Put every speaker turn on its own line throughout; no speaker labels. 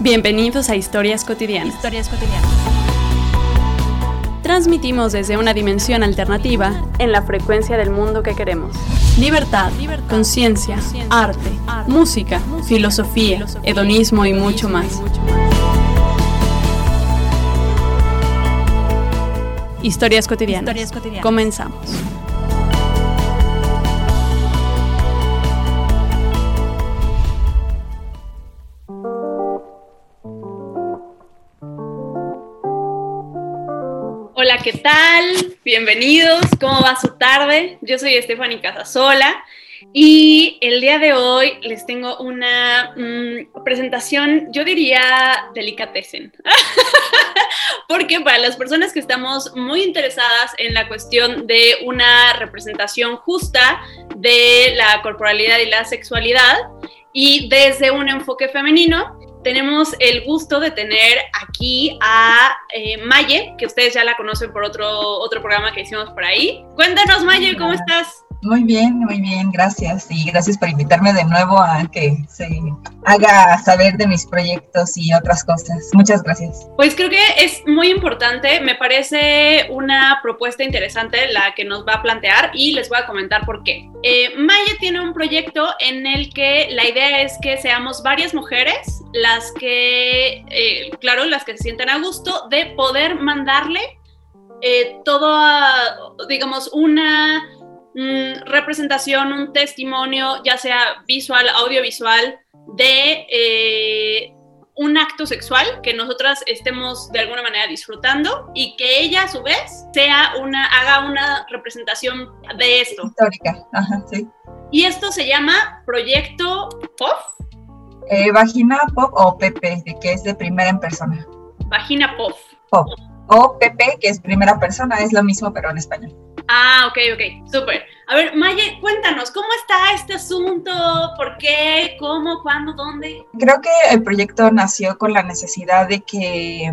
Bienvenidos a Historias Cotidianas.
Historias cotidianas.
Transmitimos desde una dimensión alternativa en la frecuencia del mundo que queremos. Libertad, conciencia, arte, música, filosofía, hedonismo y mucho más. Historias cotidianas.
Historias cotidianas.
Comenzamos. ¿Qué tal? Bienvenidos. ¿Cómo va su tarde? Yo soy Stephanie Casasola y el día de hoy les tengo una mm, presentación, yo diría delicatessen. Porque para las personas que estamos muy interesadas en la cuestión de una representación justa de la corporalidad y la sexualidad y desde un enfoque femenino, tenemos el gusto de tener aquí a eh, Maye, que ustedes ya la conocen por otro, otro programa que hicimos por ahí. Cuéntanos, Maye, ¿cómo estás?
Muy bien, muy bien, gracias. Y gracias por invitarme de nuevo a que se haga saber de mis proyectos y otras cosas. Muchas gracias.
Pues creo que es muy importante, me parece una propuesta interesante la que nos va a plantear y les voy a comentar por qué. Eh, Maya tiene un proyecto en el que la idea es que seamos varias mujeres las que, eh, claro, las que se sientan a gusto de poder mandarle eh, todo, digamos, una mm, representación, un testimonio, ya sea visual, audiovisual, de eh, un acto sexual que nosotras estemos de alguna manera disfrutando y que ella a su vez sea una, haga una representación de esto.
Histórica, ajá, sí.
Y esto se llama Proyecto POF.
Eh, vagina Pop o PP, que es de primera en persona.
Vagina POF.
Pop. O PP, que es primera persona, es lo mismo pero en español.
Ah, ok, ok, súper. A ver, Maye, cuéntanos, ¿cómo está este asunto? ¿Por qué? ¿Cómo? ¿Cuándo? ¿Dónde?
Creo que el proyecto nació con la necesidad de que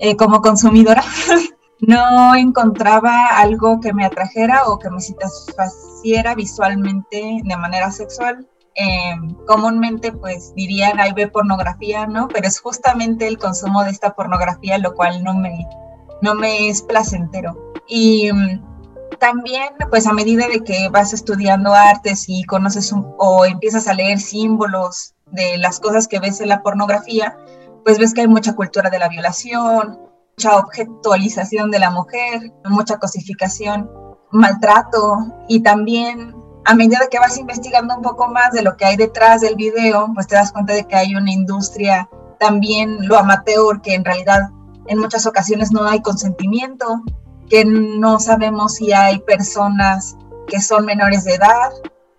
eh, como consumidora no encontraba algo que me atrajera o que me satisfaciera visualmente de manera sexual. Eh, comúnmente pues dirían, ahí ve pornografía, ¿no? Pero es justamente el consumo de esta pornografía lo cual no me, no me es placentero. Y mm, también, pues a medida de que vas estudiando artes y conoces o empiezas a leer símbolos de las cosas que ves en la pornografía, pues ves que hay mucha cultura de la violación, mucha objetualización de la mujer, mucha cosificación, maltrato y también a medida que vas investigando un poco más de lo que hay detrás del video, pues te das cuenta de que hay una industria también lo amateur, que en realidad en muchas ocasiones no hay consentimiento, que no sabemos si hay personas que son menores de edad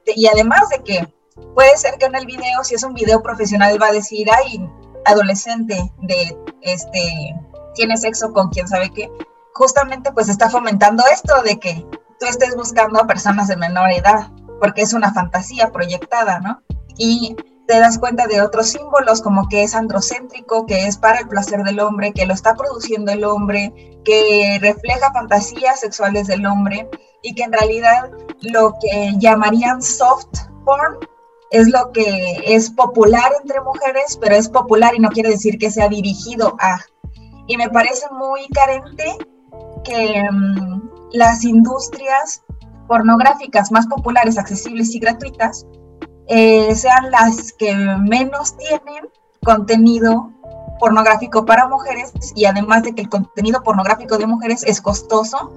y además de que puede ser que en el video, si es un video profesional, va a decir, ay, adolescente de este tiene sexo con quien sabe qué, justamente pues está fomentando esto de que tú estés buscando a personas de menor edad, porque es una fantasía proyectada, ¿no? Y te das cuenta de otros símbolos como que es androcéntrico, que es para el placer del hombre, que lo está produciendo el hombre, que refleja fantasías sexuales del hombre y que en realidad lo que llamarían soft porn es lo que es popular entre mujeres, pero es popular y no quiere decir que sea dirigido a. Y me parece muy carente que um, las industrias pornográficas más populares, accesibles y gratuitas eh, sean las que menos tienen contenido pornográfico para mujeres y además de que el contenido pornográfico de mujeres es costoso,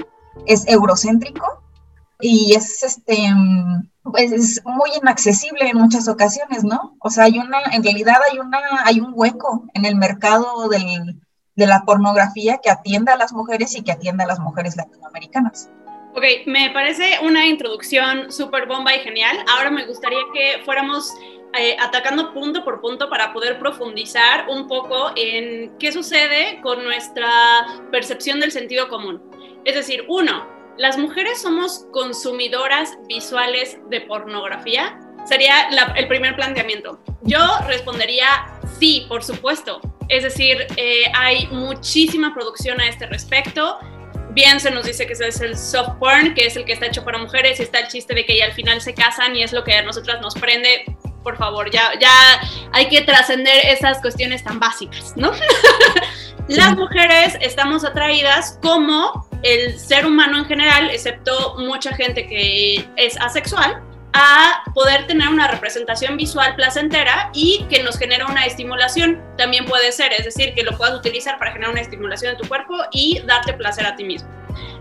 es eurocéntrico y es este pues es muy inaccesible en muchas ocasiones, ¿no? O sea, hay una, en realidad hay una, hay un hueco en el mercado del, de la pornografía que atienda a las mujeres y que atienda a las mujeres latinoamericanas.
Ok, me parece una introducción súper bomba y genial. Ahora me gustaría que fuéramos eh, atacando punto por punto para poder profundizar un poco en qué sucede con nuestra percepción del sentido común. Es decir, uno, ¿las mujeres somos consumidoras visuales de pornografía? Sería el primer planteamiento. Yo respondería sí, por supuesto. Es decir, eh, hay muchísima producción a este respecto. Bien se nos dice que ese es el soft porn, que es el que está hecho para mujeres, y está el chiste de que ya al final se casan y es lo que a nosotras nos prende. Por favor, ya, ya hay que trascender esas cuestiones tan básicas, ¿no? Las mujeres estamos atraídas como el ser humano en general, excepto mucha gente que es asexual, a poder tener una representación visual placentera y que nos genera una estimulación. También puede ser, es decir, que lo puedas utilizar para generar una estimulación en tu cuerpo y darte placer a ti mismo.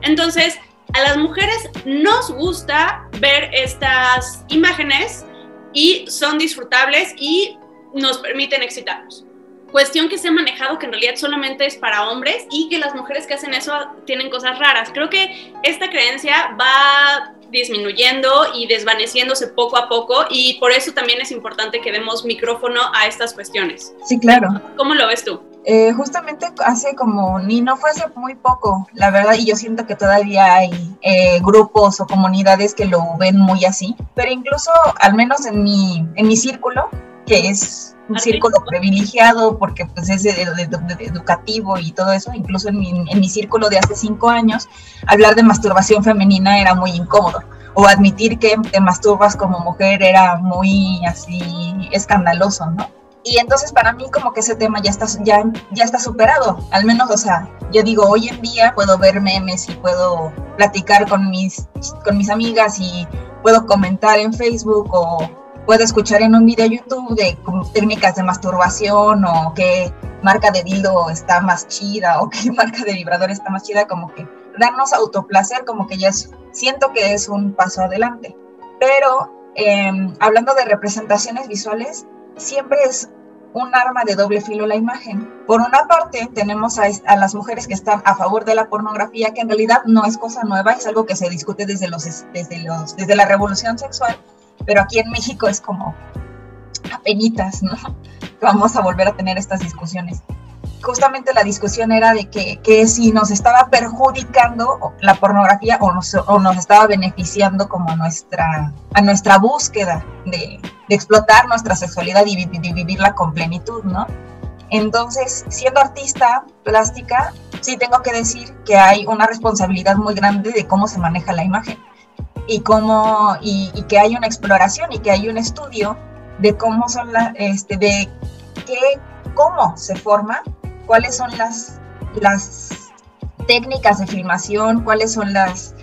Entonces, a las mujeres nos gusta ver estas imágenes y son disfrutables y nos permiten excitarnos. Cuestión que se ha manejado que en realidad solamente es para hombres y que las mujeres que hacen eso tienen cosas raras. Creo que esta creencia va disminuyendo y desvaneciéndose poco a poco y por eso también es importante que demos micrófono a estas cuestiones.
Sí, claro.
¿Cómo lo ves tú?
Eh, justamente hace como, ni no fue hace muy poco, la verdad, y yo siento que todavía hay eh, grupos o comunidades que lo ven muy así, pero incluso, al menos en mi, en mi círculo, que es un círculo privilegiado porque pues es educativo y todo eso, incluso en mi, en mi círculo de hace cinco años, hablar de masturbación femenina era muy incómodo. O admitir que te masturbas como mujer era muy así escandaloso, ¿no? Y entonces para mí como que ese tema ya está, ya, ya está superado, al menos, o sea, yo digo, hoy en día puedo ver memes y puedo platicar con mis, con mis amigas y puedo comentar en Facebook o puedo escuchar en un video YouTube de técnicas de masturbación o qué marca de dildo está más chida o qué marca de vibrador está más chida, como que darnos autoplacer, como que ya siento que es un paso adelante. Pero em, hablando de representaciones visuales, siempre es un arma de doble filo la imagen. Por una parte, tenemos a, las mujeres que están a favor de la pornografía, que en realidad no es cosa nueva, es algo que se discute desde, los, desde, los, desde la revolución sexual, pero aquí en México es como apenitas, ¿no? Vamos a volver a tener estas discusiones justamente la discusión era de que, si nos estaba perjudicando la pornografía o nos, o nos estaba beneficiando como a nuestra, a nuestra búsqueda de, explotar nuestra sexualidad y, vivirla con plenitud, ¿no? Entonces, siendo artista plástica, sí tengo que decir que hay una responsabilidad muy grande de cómo se maneja la imagen y cómo y, que hay una exploración y que hay un estudio de cómo son las este de qué cómo se forma cuáles son las, las técnicas de filmación, cuáles son las,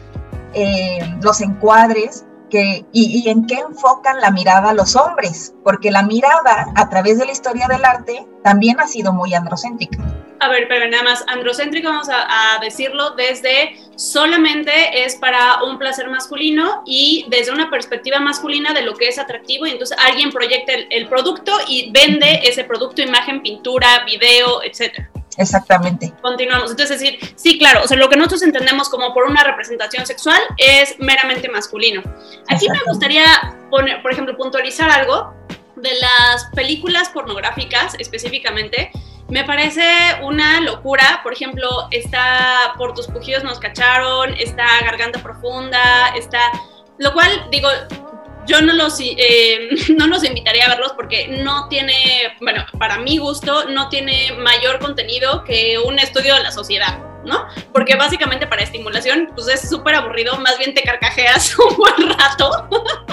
eh, los encuadres que, y, y, en qué enfocan la mirada los hombres, porque la mirada a través de la historia del arte también ha sido muy androcéntrica.
A ver, pero nada más, androcéntrica vamos a, decirlo desde solamente es para un placer masculino y desde una perspectiva masculina de lo que es atractivo y entonces alguien proyecta el, producto y vende ese producto, imagen, pintura, video, etcétera.
Exactamente.
Continuamos. Entonces, es decir, sí, claro, o sea, lo que nosotros entendemos como por una representación sexual es meramente masculino. Aquí me gustaría poner, por ejemplo, puntualizar algo de las películas pornográficas específicamente me parece una locura. Por ejemplo, está Por tus pujidos nos cacharon, está Garganta Profunda, está. Lo cual, digo, yo no los, eh, no los invitaría a verlos porque no tiene, bueno, para mi gusto, no tiene mayor contenido que un estudio de la sociedad. ¿no? Porque básicamente para estimulación, pues es súper aburrido, más bien te carcajeas un buen rato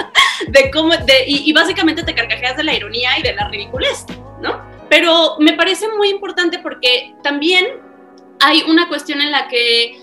de cómo, de, y, y, básicamente te carcajeas de la ironía y de la ridiculez, ¿no? Pero me parece muy importante porque también hay una cuestión en la que,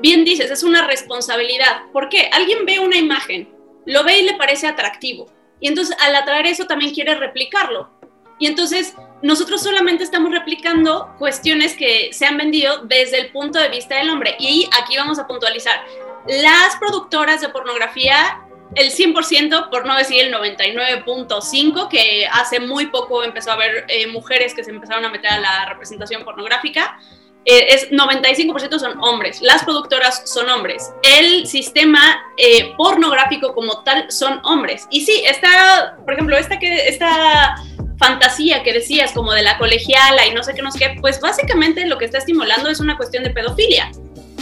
bien dices, es una responsabilidad. ¿Por qué? Alguien ve una imagen, lo ve y le parece atractivo. Y entonces al atraer eso también quiere replicarlo. Y entonces nosotros solamente estamos replicando cuestiones que se han vendido desde el punto de vista del hombre. Y aquí vamos a puntualizar. Las productoras de pornografía el 100%, por no decir el 99.5%, que hace muy poco empezó a haber eh, mujeres que se empezaron a meter a la representación pornográfica. Eh, es 95% son hombres, las productoras son hombres, el sistema eh, pornográfico como tal son hombres. Y sí, está, por ejemplo, esta, que, esta fantasía que decías como de la colegiala y no sé qué, no sé qué, pues básicamente lo que está estimulando es una cuestión de pedofilia,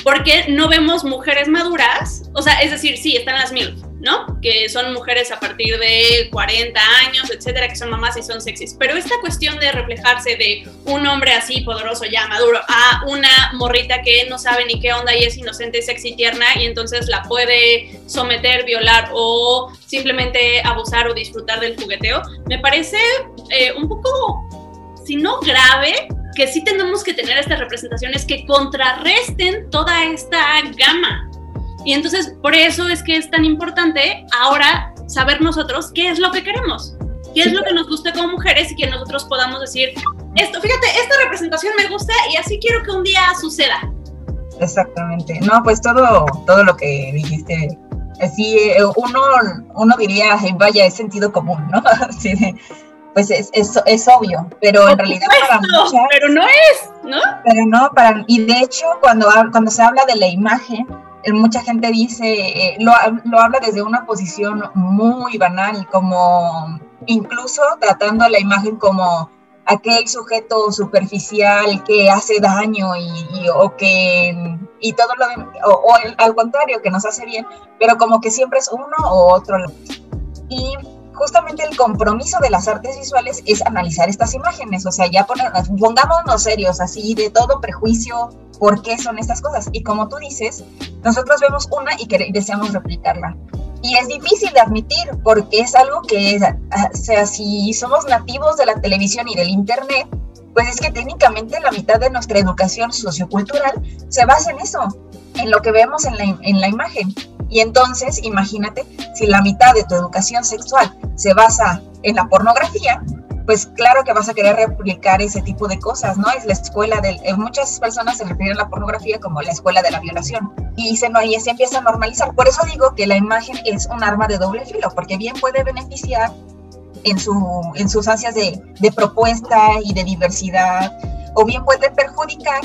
porque no vemos mujeres maduras, o sea, es decir, sí, están las mil, ¿no? Que son mujeres a partir de 40 años, etcétera, que son mamás y son sexys. Pero esta cuestión de reflejarse de un hombre así poderoso, ya maduro, a una morrita que no sabe ni qué onda y es inocente, sexy, tierna y entonces la puede someter, violar o simplemente abusar o disfrutar del jugueteo, me parece eh, un poco, si no grave, que sí tenemos que tener estas representaciones que contrarresten toda esta gama. Y entonces, por eso es que es tan importante ahora saber nosotros qué es lo que queremos, qué es lo que nos gusta como mujeres y que nosotros podamos decir, esto, fíjate, esta representación me gusta y así quiero que un día suceda.
Exactamente. No, pues todo, todo lo que dijiste, así uno, uno diría, vaya, es sentido común, ¿no? Así de, pues es, es, es, obvio, pero en realidad para muchas,
pero no es, ¿no?
Pero no, para, y de hecho cuando, cuando se habla de la imagen, mucha gente dice, eh, lo, habla desde una posición muy banal, como incluso tratando la imagen como aquel sujeto superficial que hace daño y, o que y todo lo o, o al contrario que nos hace bien pero como que siempre es uno o otro. Y justamente el compromiso de las artes visuales es analizar estas imágenes, o sea, ya pongámonos serios, así de todo prejuicio, por qué son estas cosas. Y como tú dices, nosotros vemos una y, que, deseamos replicarla. Y es difícil de admitir porque es algo que, o sea, si somos nativos de la televisión y del Internet, pues es que técnicamente la mitad de nuestra educación sociocultural se basa en eso, en lo que vemos en la imagen. Y entonces, imagínate, si la mitad de tu educación sexual se basa en la pornografía, pues claro que vas a querer replicar ese tipo de cosas, ¿no? Es la escuela del... Eh, muchas personas se refieren a la pornografía como la escuela de la violación. Y se, no, y se empieza a normalizar. Por eso digo que la imagen es un arma de doble filo, porque bien puede beneficiar en, su, en sus ansias de, de propuesta y de diversidad, o bien puede perjudicar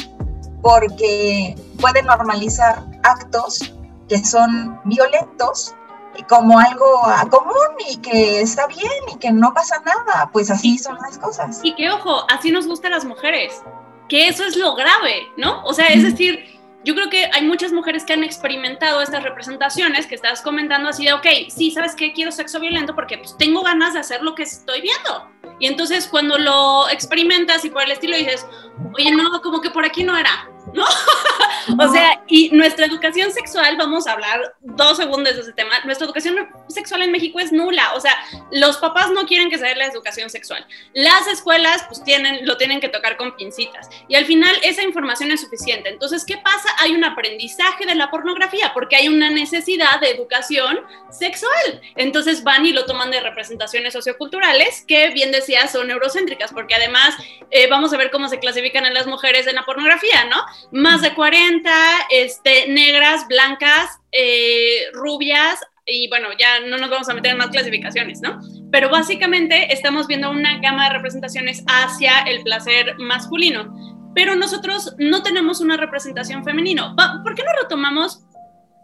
porque puede normalizar actos que son violentos como algo común y que está bien y que no pasa nada, pues así son las cosas.
Y que ojo, así nos gustan las mujeres, que eso es lo grave, ¿no? O sea, es decir, yo creo que hay muchas mujeres que han experimentado estas representaciones que estás comentando así de, ok, sí, ¿sabes qué? Quiero sexo violento porque pues, tengo ganas de hacer lo que estoy viendo. Y entonces cuando lo experimentas y por el estilo dices, oye, no, como que por aquí no era, ¿no? o sea, y nuestra educación sexual, vamos a hablar dos segundos de ese tema, nuestra educación sexual en México es nula, o sea, los papás no quieren que se dé la educación sexual, las escuelas pues tienen, lo tienen que tocar con pincitas, y al final esa información es suficiente. Entonces, ¿qué pasa? Hay un aprendizaje de la pornografía, porque hay una necesidad de educación sexual. Entonces van y lo toman de representaciones socioculturales que, bien decía, son eurocéntricas, porque además eh, vamos a ver cómo se clasifican en las mujeres en la pornografía, ¿no? Más de 40, este, negras, blancas, eh, rubias, y bueno, ya no nos vamos a meter en más clasificaciones, ¿no? Pero básicamente estamos viendo una gama de representaciones hacia el placer masculino, pero nosotros no tenemos una representación femenino. ¿Por qué no retomamos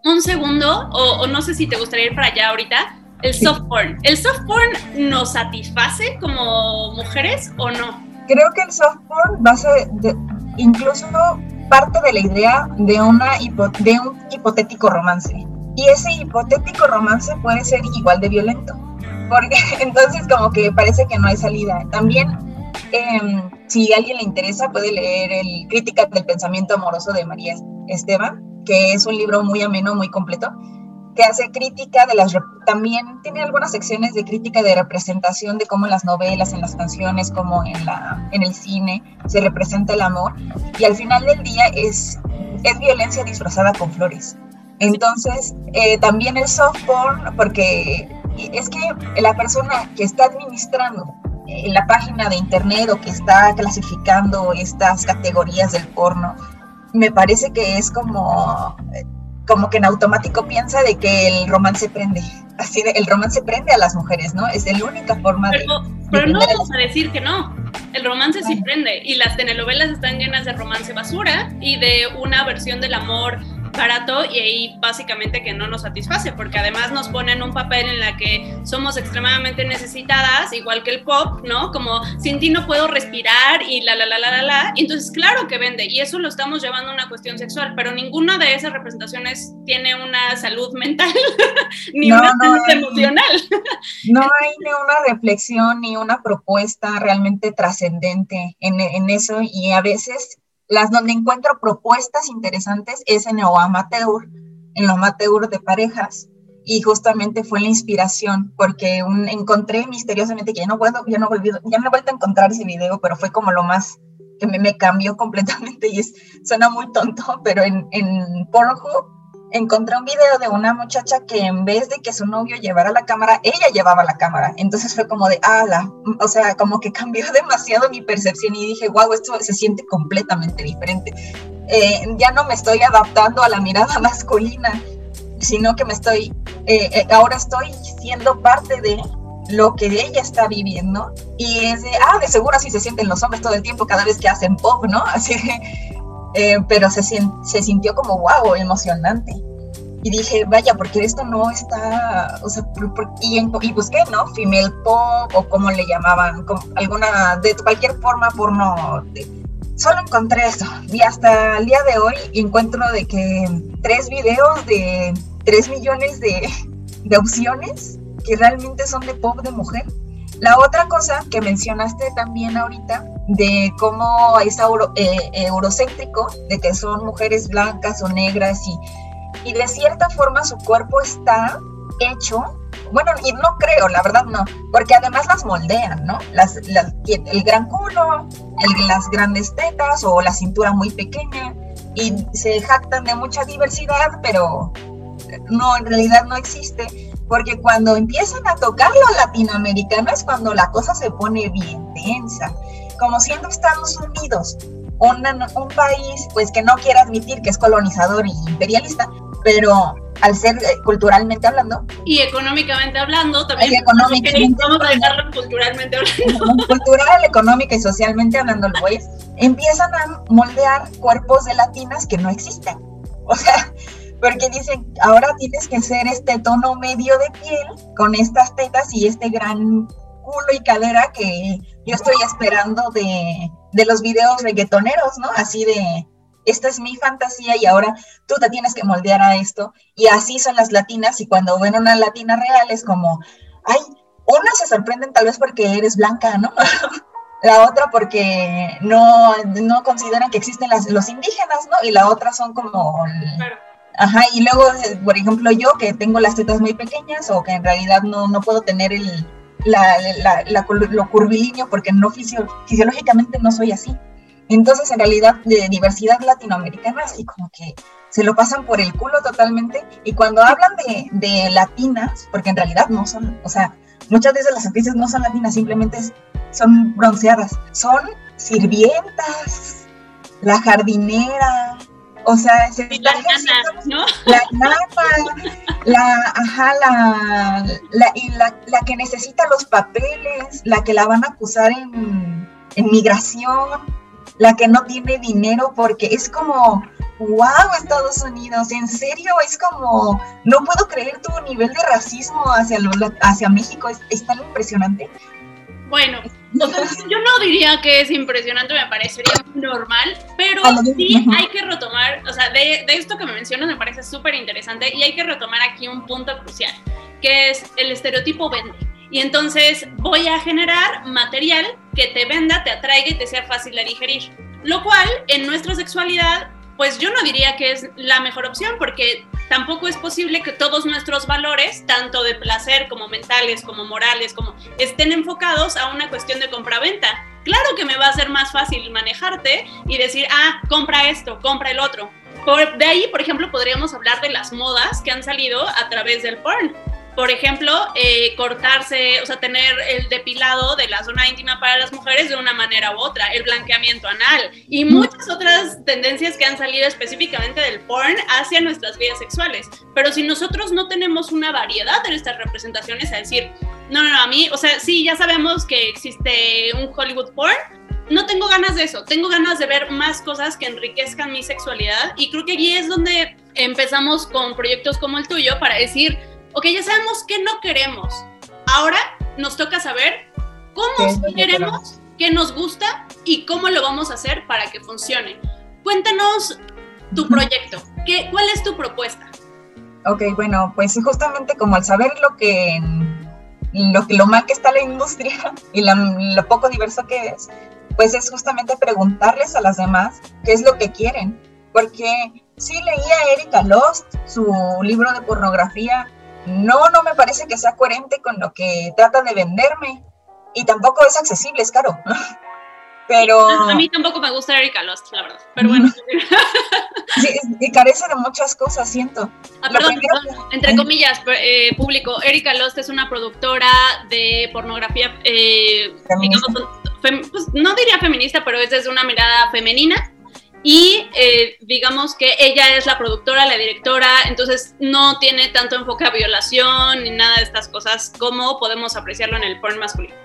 un segundo, o, no sé si te gustaría ir para allá ahorita, el soft porn? ¿El soft porn nos satisface como mujeres o no?
Creo que el soft porn va a ser incluso parte de la idea de, un hipotético romance. Y ese hipotético romance puede ser igual de violento. Porque entonces como que parece que no hay salida. También, em, si a alguien le interesa, puede leer el Crítica del Pensamiento Amoroso de María Esteban, que es un libro muy ameno, muy completo, que hace crítica de las... También tiene algunas secciones de crítica de representación de cómo en las novelas, en las canciones, como en, la, en el cine se representa el amor. Y al final del día es, es violencia disfrazada con flores. Entonces, eh, también el soft porn, porque es que la persona que está administrando eh, la página de internet o que está clasificando estas categorías del porno, me parece que es como como que en automático piensa de que el romance prende. Así de, el romance prende a las mujeres, ¿no? Es la única forma
de. Pero no vamos a decir que no. El romance sí prende. Y las telenovelas están llenas de romance basura y de una versión del amor barato y ahí básicamente que no nos satisface, porque además nos ponen un papel en la que somos extremadamente necesitadas, igual que el pop, ¿no? Como sin ti no puedo respirar y la, la, la, la, la, la. entonces, claro que vende, y eso lo estamos llevando a una cuestión sexual, pero ninguna de esas representaciones tiene una salud mental, ni una salud emocional.
no hay ni una reflexión ni una propuesta realmente trascendente en, en eso, y a veces las donde encuentro propuestas interesantes es en lo amateur, en lo amateur de parejas. y justamente fue la inspiración porque encontré misteriosamente que ya no puedo, ya no volví, ya no he vuelto a encontrar ese video, pero fue como lo más que me, me cambió completamente y es, suena muy tonto, pero en, en Pornhub encontré un video de una muchacha que en vez de que su novio llevara la cámara, ella llevaba la cámara. Entonces fue como de, ala, o sea, como que cambió demasiado mi percepción y dije, wow, esto se siente completamente diferente. Eh, ya no me estoy adaptando a la mirada masculina, sino que me estoy, eh, eh, ahora estoy siendo parte de lo que ella está viviendo y es de, ah, de seguro así se sienten los hombres todo el tiempo cada vez que hacen pop, ¿no? Así eh, pero se, se sintió como wow, emocionante. Y dije, vaya, porque esto no está, o sea, y, y, busqué, ¿no? Female pop o como le llamaban, alguna, de cualquier forma porno. solo encontré eso. Y hasta el día de hoy encuentro de que tres videos de tres millones de, de opciones que realmente son de pop de mujer. La otra cosa que mencionaste también ahorita, de cómo es eh, eurocéntrico, de que son mujeres blancas o negras y, y de cierta forma su cuerpo está hecho, bueno, y no creo, la verdad no, porque además las moldean, ¿no? Las, el gran culo, las grandes tetas o la cintura muy pequeña y se jactan de mucha diversidad, pero no, en realidad no existe porque cuando empiezan a tocar lo latinoamericano es cuando la cosa se pone bien densa, como siendo Estados Unidos un país pues que no quiere admitir que es colonizador y imperialista, pero al ser eh, culturalmente hablando
y económicamente hablando también
económicamente
vamos a dejarlo culturalmente hablando.
cultural económica y socialmente hablando pues empiezan a moldear cuerpos de latinas que no existen. O sea porque dicen, ahora tienes que ser este tono medio de piel con estas tetas y este gran culo y cadera que yo estoy esperando de, de los videos reggaetoneros, ¿no? Así de, esta es mi fantasía y ahora tú te tienes que moldear a esto. Y así son las latinas y cuando ven una latina real es como, ay, unas se sorprenden tal vez porque eres blanca, ¿no? la otra porque no, no consideran que existen las, los indígenas, ¿no? Y la otra son como... Ajá, y luego, por ejemplo, yo que tengo las tetas muy pequeñas o que en realidad no, no puedo tener el, la, la, lo curvilíneo porque no fisiológicamente no soy así. Entonces, en realidad, de diversidad latinoamericana, así como que se lo pasan por el culo totalmente. Y cuando hablan de, de latinas, porque en realidad no son, o sea, muchas veces las actrices no son latinas, simplemente son bronceadas. Son sirvientas, la jardinera, o sea, se
la nana, ¿no?
La nana, la, ajá, la, la, y la, la, que necesita los papeles, la que la van a acusar en, en migración, la que no tiene dinero porque es como, wow, Estados Unidos, en serio, es como, no puedo creer tu nivel de racismo hacia, lo, hacia México, es, es tan impresionante.
Bueno, yo no diría que es impresionante, me parecería normal, pero sí hay que retomar, o sea, de, esto que me mencionas me parece súper interesante y hay que retomar aquí un punto crucial, que es el estereotipo vende. Y entonces voy a generar material que te venda, te atraiga y te sea fácil de digerir. Lo cual en nuestra sexualidad pues yo no diría que es la mejor opción porque tampoco es posible que todos nuestros valores, tanto de placer como mentales, como morales, como estén enfocados a una cuestión de compra-venta. Claro que me va a ser más fácil manejarte y decir, ah, compra esto, compra el otro. Por, de ahí, por ejemplo, podríamos hablar de las modas que han salido a través del porn por ejemplo, eh, cortarse, o sea, tener el depilado de la zona íntima para las mujeres de una manera u otra, el blanqueamiento anal y muchas otras tendencias que han salido específicamente del porn hacia nuestras vidas sexuales. Pero si nosotros no tenemos una variedad de estas representaciones, a decir, no, no, no, a mí, o sea, sí, ya sabemos que existe un Hollywood porn, no tengo ganas de eso, tengo ganas de ver más cosas que enriquezcan mi sexualidad y creo que allí es donde empezamos con proyectos como el tuyo para decir, ok, ya sabemos qué no queremos. Ahora nos toca saber cómo queremos, qué nos gusta y cómo lo vamos a hacer para que funcione. Cuéntanos tu proyecto. ¿Qué, ¿Cuál es tu propuesta?
Ok, bueno, pues justamente como al saber lo que lo, lo mal que está la industria y lo poco diverso que es, pues es justamente preguntarles a las demás qué es lo que quieren. Porque sí leía Erika Lost, su libro de pornografía, no, no me parece que sea coherente con lo que trata de venderme. Y tampoco es accesible, es caro. Pero...
A mí tampoco me gusta Erika Lost, la verdad. Pero bueno.
sí, y carece de muchas cosas, siento.
Ah, perdón, entre comillas, eh, público. Erika Lost es una productora de pornografía, eh, pues, no diría feminista, pero es desde una mirada femenina. Y eh, digamos que ella es la productora, la directora, entonces no tiene tanto enfoque a violación ni nada de estas cosas como podemos apreciarlo en el porn masculino.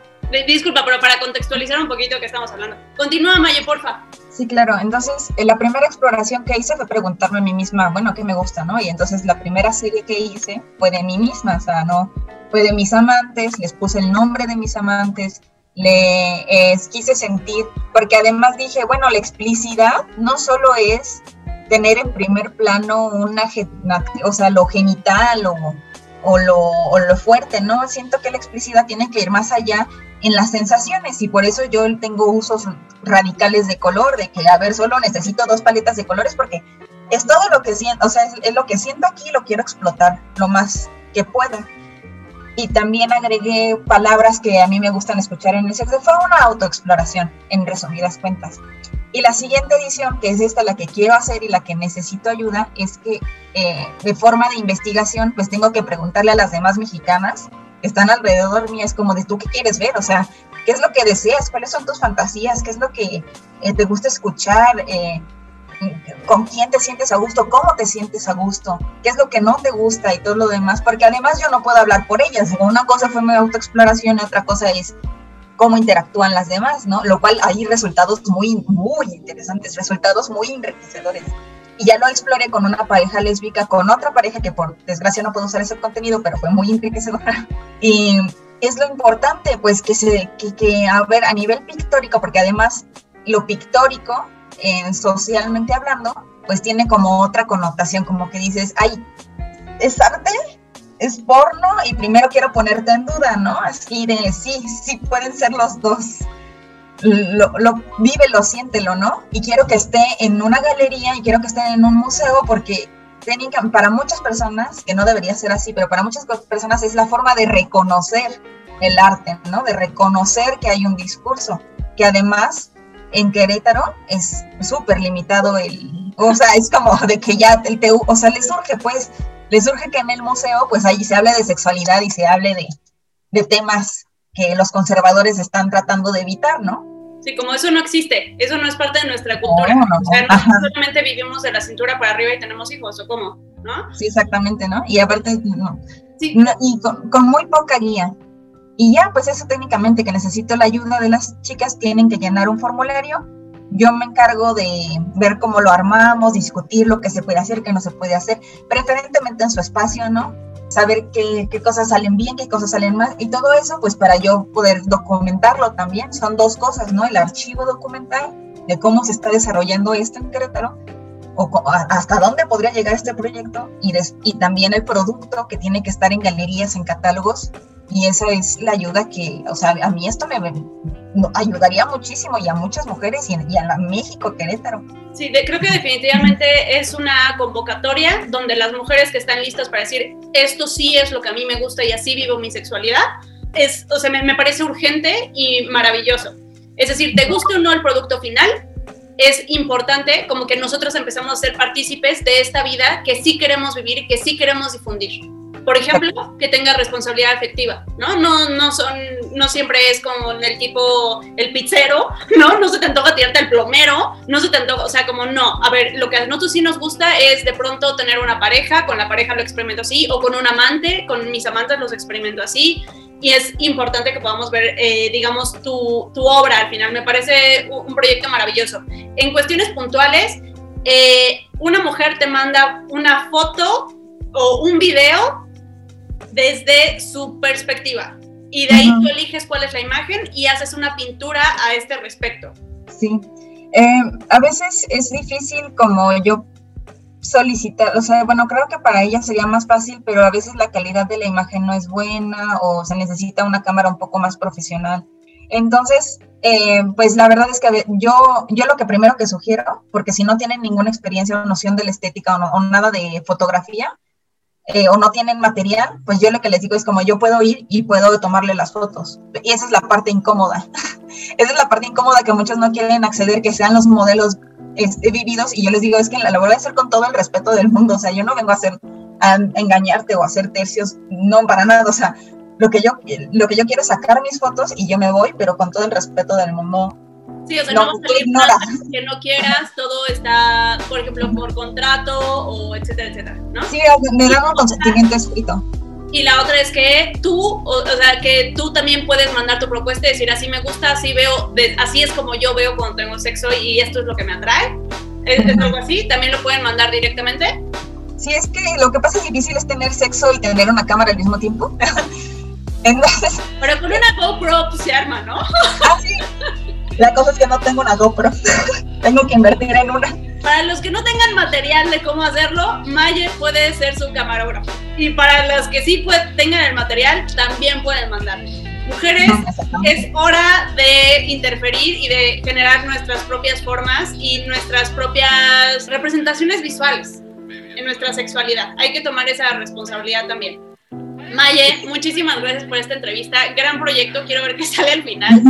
Disculpa, pero para contextualizar un poquito que estamos hablando. Continúa, Maye, porfa.
Sí, claro. Entonces, eh, la primera exploración que hice fue preguntarme a mí misma, bueno, ¿qué me gusta, no? Y entonces la primera serie que hice fue de mí misma, o sea, no, fue de mis amantes, les puse el nombre de mis amantes, le quise sentir, porque además dije, bueno, la explicidad no solo es tener en primer plano una, o sea, lo genital o, o, lo, o lo fuerte, ¿no? Siento que la explicidad tiene que ir más allá en las sensaciones y por eso yo tengo usos radicales de color, de que, a ver, solo necesito dos paletas de colores porque es todo lo que siento, o sea, es, lo que siento aquí lo quiero explotar lo más que pueda. Y también agregué palabras que a mí me gustan escuchar en el sexo. Fue una autoexploración, en resumidas cuentas. Y la siguiente edición, que es esta la que quiero hacer y la que necesito ayuda, es que eh, de forma de investigación, pues tengo que preguntarle a las demás mexicanas están alrededor mío, es como de tú qué quieres ver, o sea, qué es lo que deseas, cuáles son tus fantasías, qué es lo que eh, te gusta escuchar, eh, con quién te sientes a gusto, cómo te sientes a gusto, qué es lo que no te gusta y todo lo demás, porque además yo no puedo hablar por ellas, una cosa fue mi autoexploración y otra cosa es cómo interactúan las demás, ¿no? Lo cual hay resultados muy, muy interesantes, resultados muy enriquecedores y ya lo exploré con una pareja lésbica, con otra pareja que por desgracia no puedo usar ese contenido, pero fue muy enriquecedora. Y es lo importante, pues que se, que, que a ver, a nivel pictórico, porque además lo pictórico, eh, socialmente hablando, pues tiene como otra connotación, como que dices, ay, es arte, es porno, y primero quiero ponerte en duda, ¿no? Así de, sí, sí pueden ser los dos lo, lo vive, lo siéntelo, ¿no? Y quiero que esté en una galería y quiero que esté en un museo porque para muchas personas, que no debería ser así, pero para muchas personas es la forma de reconocer el arte, ¿no? De reconocer que hay un discurso, que además en Querétaro es súper limitado el, o sea, es como de que ya el te, o sea, le surge pues, le surge que en el museo pues ahí se hable de sexualidad y se hable de, de temas que los conservadores están tratando de evitar, ¿no?
Sí, como eso no existe, eso no es parte de nuestra cultura. No, o sea, no solamente vivimos de la cintura para arriba y tenemos hijos, ¿o cómo? ¿No?
Sí, exactamente, ¿no? Y aparte, no. Sí. y con, muy poca guía. Y ya, pues eso técnicamente que necesito la ayuda de las chicas, tienen que llenar un formulario. Yo me encargo de ver cómo lo armamos, discutir lo que se puede hacer, qué no se puede hacer, preferentemente en su espacio, ¿no? saber qué, qué, cosas salen bien, qué cosas salen mal, y todo eso, pues para yo poder documentarlo también, son dos cosas, ¿no? El archivo documental de cómo se está desarrollando esto en Querétaro, o hasta dónde podría llegar este proyecto, y, y también el producto que tiene que estar en galerías, en catálogos, y esa es la ayuda que, o sea, a mí esto me, ayudaría muchísimo y a muchas mujeres y, a la México, Querétaro.
Sí, creo que definitivamente es una convocatoria donde las mujeres que están listas para decir esto sí es lo que a mí me gusta y así vivo mi sexualidad, es, o sea, me, me parece urgente y maravilloso. Es decir, te guste o no el producto final, es importante como que nosotros empezamos a ser partícipes de esta vida que sí queremos vivir y que sí queremos difundir por ejemplo, que tenga responsabilidad afectiva, ¿no? No, no son, no siempre es como el tipo, el pizzero, ¿no? No se te antoja tirarte el plomero, no se te antoja, o sea, como no. A ver, lo que a nosotros sí nos gusta es de pronto tener una pareja, con la pareja lo experimento así, o con un amante, con mis amantes los experimento así, y es importante que podamos ver, eh, digamos, tu, tu, obra al final. Me parece un proyecto maravilloso. En cuestiones puntuales, eh, una mujer te manda una foto o un video desde su perspectiva. Y de ahí tú eliges cuál es la imagen y haces una pintura a este respecto.
Sí. Eh, a veces es difícil como yo solicitar, o sea, bueno, creo que para ella sería más fácil, pero a veces la calidad de la imagen no es buena o se necesita una cámara un poco más profesional. Entonces, eh, pues la verdad es que yo, yo lo que primero que sugiero, porque si no tienen ninguna experiencia o noción de la estética o, o nada de fotografía, eh, o no tienen material, pues yo lo que les digo es como yo puedo ir y puedo tomarle las fotos. Y esa es la parte incómoda. esa es la parte incómoda que muchos no quieren acceder, que sean los modelos este, vividos. Y yo les digo, es que la, voy a hacer con todo el respeto del mundo. O sea, yo no vengo a hacer a engañarte o a hacer tercios, no para nada. O sea, lo que yo, lo que yo quiero es sacar mis fotos y yo me voy, pero con todo el respeto del mundo.
Sí, o sea, no, no a salir nada que no quieras, todo está, por ejemplo, por contrato o etcétera, etcétera, ¿no? Sí,
me dan un consentimiento escrito.
Y la otra es que tú, o, sea, que tú también puedes mandar tu propuesta y decir, así me gusta, así veo, así es como yo veo cuando tengo sexo y esto es lo que me atrae. ¿Es, ¿Es, algo así? ¿También lo pueden mandar directamente?
Sí, es que lo que pasa es difícil es tener sexo y tener una cámara al mismo tiempo.
Pero con una GoPro pues, se arma, ¿no?
ah, sí. La cosa es que no tengo una GoPro. tengo que invertir en una.
Para los que no tengan material de cómo hacerlo, Maye puede ser su camarógrafo. Y para los que sí tengan el material, también pueden mandar. Mujeres, es hora de interferir y de generar nuestras propias formas y nuestras propias representaciones visuales en nuestra sexualidad. Hay que tomar esa responsabilidad también. Maye, muchísimas gracias por esta entrevista. Gran proyecto, quiero ver qué sale al final.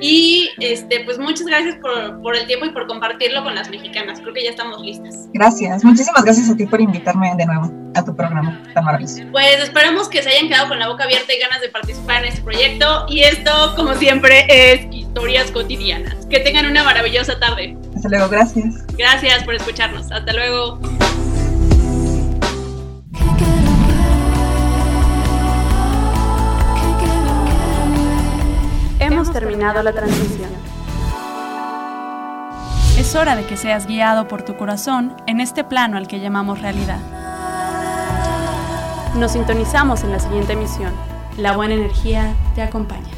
Y este, pues muchas gracias por, por, el tiempo y por compartirlo con las mexicanas. Creo que ya estamos listas.
Gracias, muchísimas gracias a ti por invitarme de nuevo a tu programa tan maravilloso.
Pues esperamos que se hayan quedado con la boca abierta y ganas de participar en este proyecto. Y esto, como siempre, es Historias Cotidianas. Que tengan una maravillosa tarde.
Hasta luego, gracias.
Gracias por escucharnos. Hasta luego.
Hemos terminado la transmisión. Es hora de que seas guiado por tu corazón en este plano al que llamamos realidad. Nos sintonizamos en la siguiente emisión. La buena energía te acompaña.